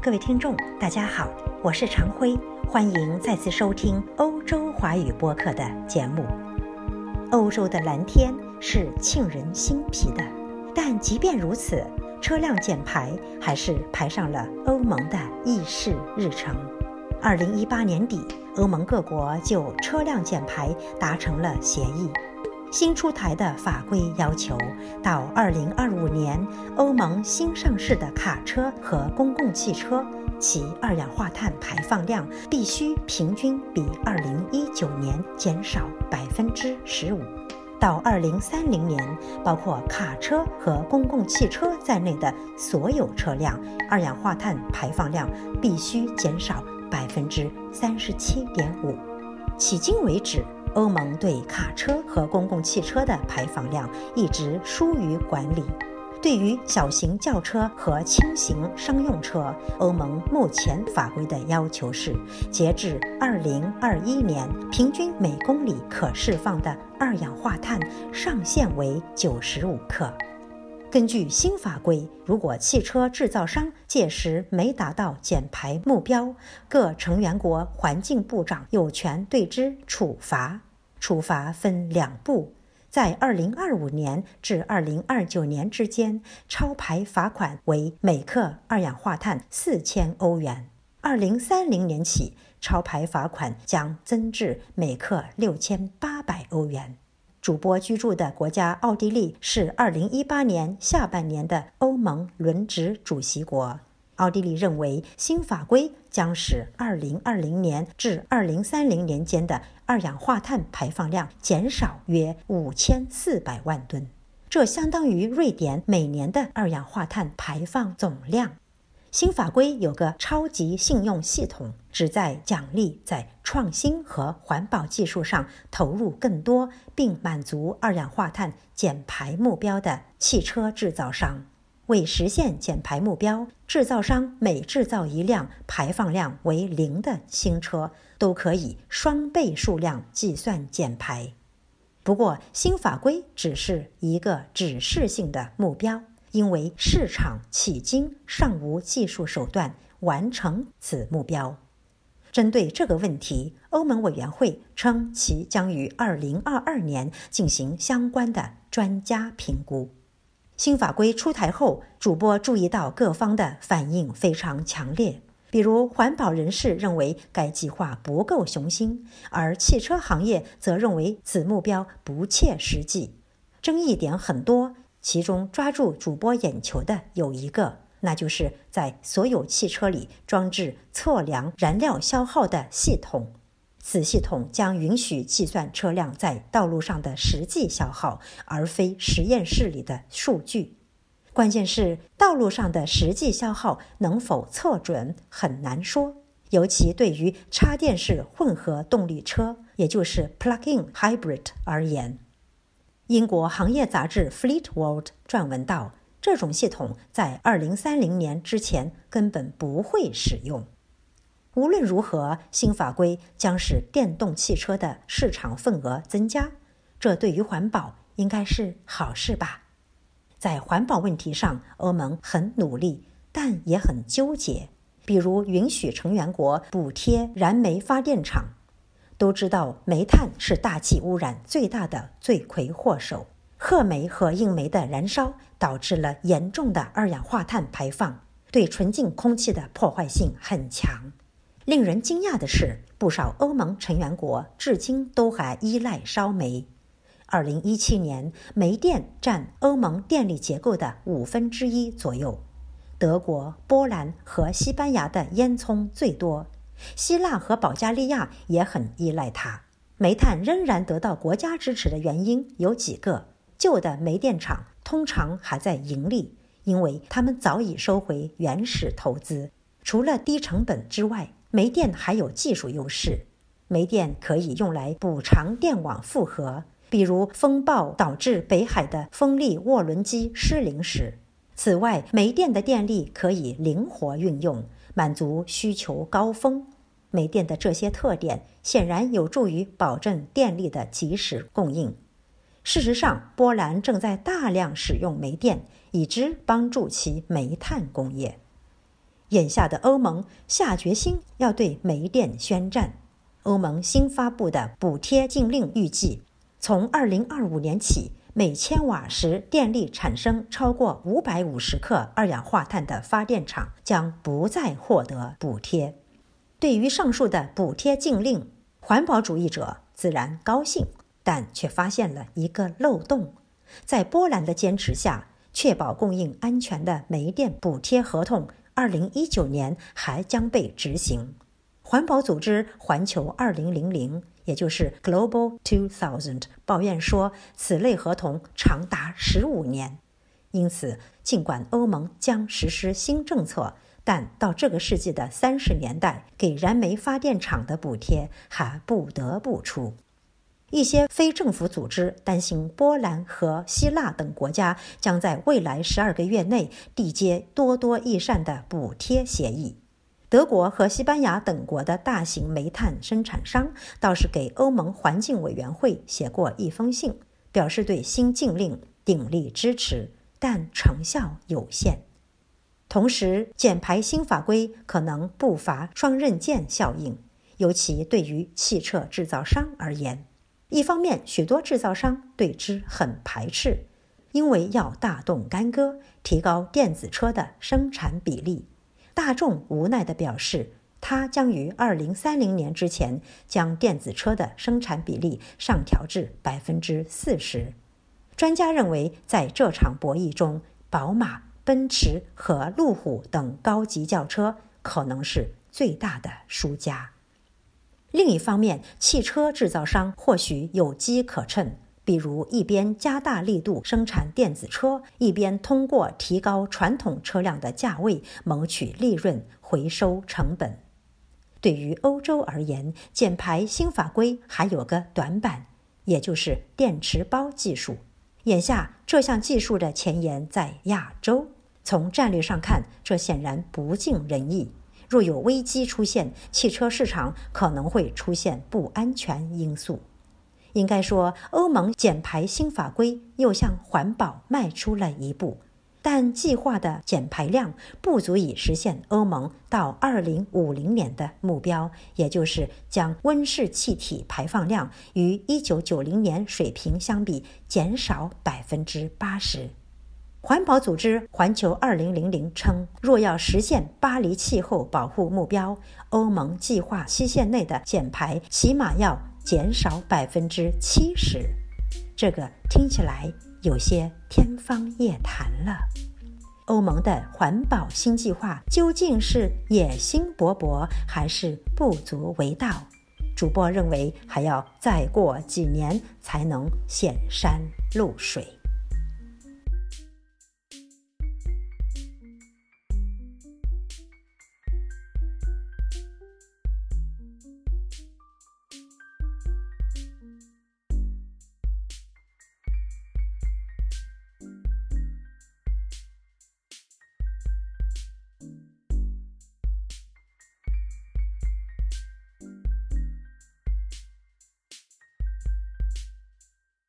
各位听众，大家好，我是常辉，欢迎再次收听欧洲华语播客的节目。欧洲的蓝天是沁人心脾的，但即便如此，车辆减排还是排上了欧盟的议事日程。二零一八年底，欧盟各国就车辆减排达成了协议。新出台的法规要求，到二零二五年，欧盟新上市的卡车和公共汽车其二氧化碳排放量必须平均比二零一九年减少百分之十五；到二零三零年，包括卡车和公共汽车在内的所有车辆二氧化碳排放量必须减少百分之三十七点五。迄今为止。欧盟对卡车和公共汽车的排放量一直疏于管理。对于小型轿车和轻型商用车，欧盟目前法规的要求是，截至2021年，平均每公里可释放的二氧化碳上限为95克。根据新法规，如果汽车制造商届时没达到减排目标，各成员国环境部长有权对之处罚。处罚分两步，在2025年至2029年之间，超排罚款为每克二氧化碳4000欧元；2030年起，超排罚款将增至每克6800欧元。主播居住的国家奥地利是2018年下半年的欧盟轮值主席国。奥地利认为，新法规将使2020年至2030年间的二氧化碳排放量减少约5400万吨，这相当于瑞典每年的二氧化碳排放总量。新法规有个超级信用系统，旨在奖励在创新和环保技术上投入更多并满足二氧化碳减排目标的汽车制造商。为实现减排目标，制造商每制造一辆排放量为零的新车，都可以双倍数量计算减排。不过，新法规只是一个指示性的目标，因为市场迄今尚无技术手段完成此目标。针对这个问题，欧盟委员会称其将于2022年进行相关的专家评估。新法规出台后，主播注意到各方的反应非常强烈。比如，环保人士认为该计划不够雄心，而汽车行业则认为此目标不切实际。争议点很多，其中抓住主播眼球的有一个，那就是在所有汽车里装置测量燃料消耗的系统。此系统将允许计算车辆在道路上的实际消耗，而非实验室里的数据。关键是道路上的实际消耗能否测准很难说，尤其对于插电式混合动力车，也就是 plug-in hybrid 而言。英国行业杂志《Fleet World》撰文道：“这种系统在2030年之前根本不会使用。”无论如何，新法规将使电动汽车的市场份额增加，这对于环保应该是好事吧？在环保问题上，欧盟很努力，但也很纠结。比如，允许成员国补贴燃煤发电厂。都知道，煤炭是大气污染最大的罪魁祸首。褐煤和硬煤的燃烧导致了严重的二氧化碳排放，对纯净空气的破坏性很强。令人惊讶的是，不少欧盟成员国至今都还依赖烧煤。二零一七年，煤电占欧盟电力结构的五分之一左右。德国、波兰和西班牙的烟囱最多，希腊和保加利亚也很依赖它。煤炭仍然得到国家支持的原因有几个：旧的煤电厂通常还在盈利，因为他们早已收回原始投资。除了低成本之外，煤电还有技术优势，煤电可以用来补偿电网负荷，比如风暴导致北海的风力涡轮机失灵时。此外，煤电的电力可以灵活运用，满足需求高峰。煤电的这些特点显然有助于保证电力的及时供应。事实上，波兰正在大量使用煤电，以之帮助其煤炭工业。眼下的欧盟下决心要对煤电宣战。欧盟新发布的补贴禁令预计，从2025年起，每千瓦时电力产生超过550克二氧化碳的发电厂将不再获得补贴。对于上述的补贴禁令，环保主义者自然高兴，但却发现了一个漏洞：在波兰的坚持下，确保供应安全的煤电补贴合同，二零一九年还将被执行。环保组织环球二零零零，也就是 Global Two Thousand，抱怨说，此类合同长达十五年。因此，尽管欧盟将实施新政策。但到这个世纪的三十年代，给燃煤发电厂的补贴还不得不出。一些非政府组织担心，波兰和希腊等国家将在未来十二个月内缔结多多益善的补贴协议。德国和西班牙等国的大型煤炭生产商倒是给欧盟环境委员会写过一封信，表示对新禁令鼎力支持，但成效有限。同时，减排新法规可能不乏双刃剑效应，尤其对于汽车制造商而言。一方面，许多制造商对之很排斥，因为要大动干戈，提高电子车的生产比例。大众无奈地表示，他将于二零三零年之前将电子车的生产比例上调至百分之四十。专家认为，在这场博弈中，宝马。奔驰和路虎等高级轿车可能是最大的输家。另一方面，汽车制造商或许有机可乘，比如一边加大力度生产电子车，一边通过提高传统车辆的价位谋取利润、回收成本。对于欧洲而言，减排新法规还有个短板，也就是电池包技术。眼下，这项技术的前沿在亚洲。从战略上看，这显然不尽人意。若有危机出现，汽车市场可能会出现不安全因素。应该说，欧盟减排新法规又向环保迈出了一步，但计划的减排量不足以实现欧盟到二零五零年的目标，也就是将温室气体排放量与一九九零年水平相比减少百分之八十。环保组织环球二零零零称，若要实现巴黎气候保护目标，欧盟计划期限内的减排起码要减少百分之七十。这个听起来有些天方夜谭了。欧盟的环保新计划究竟是野心勃勃，还是不足为道？主播认为，还要再过几年才能显山露水。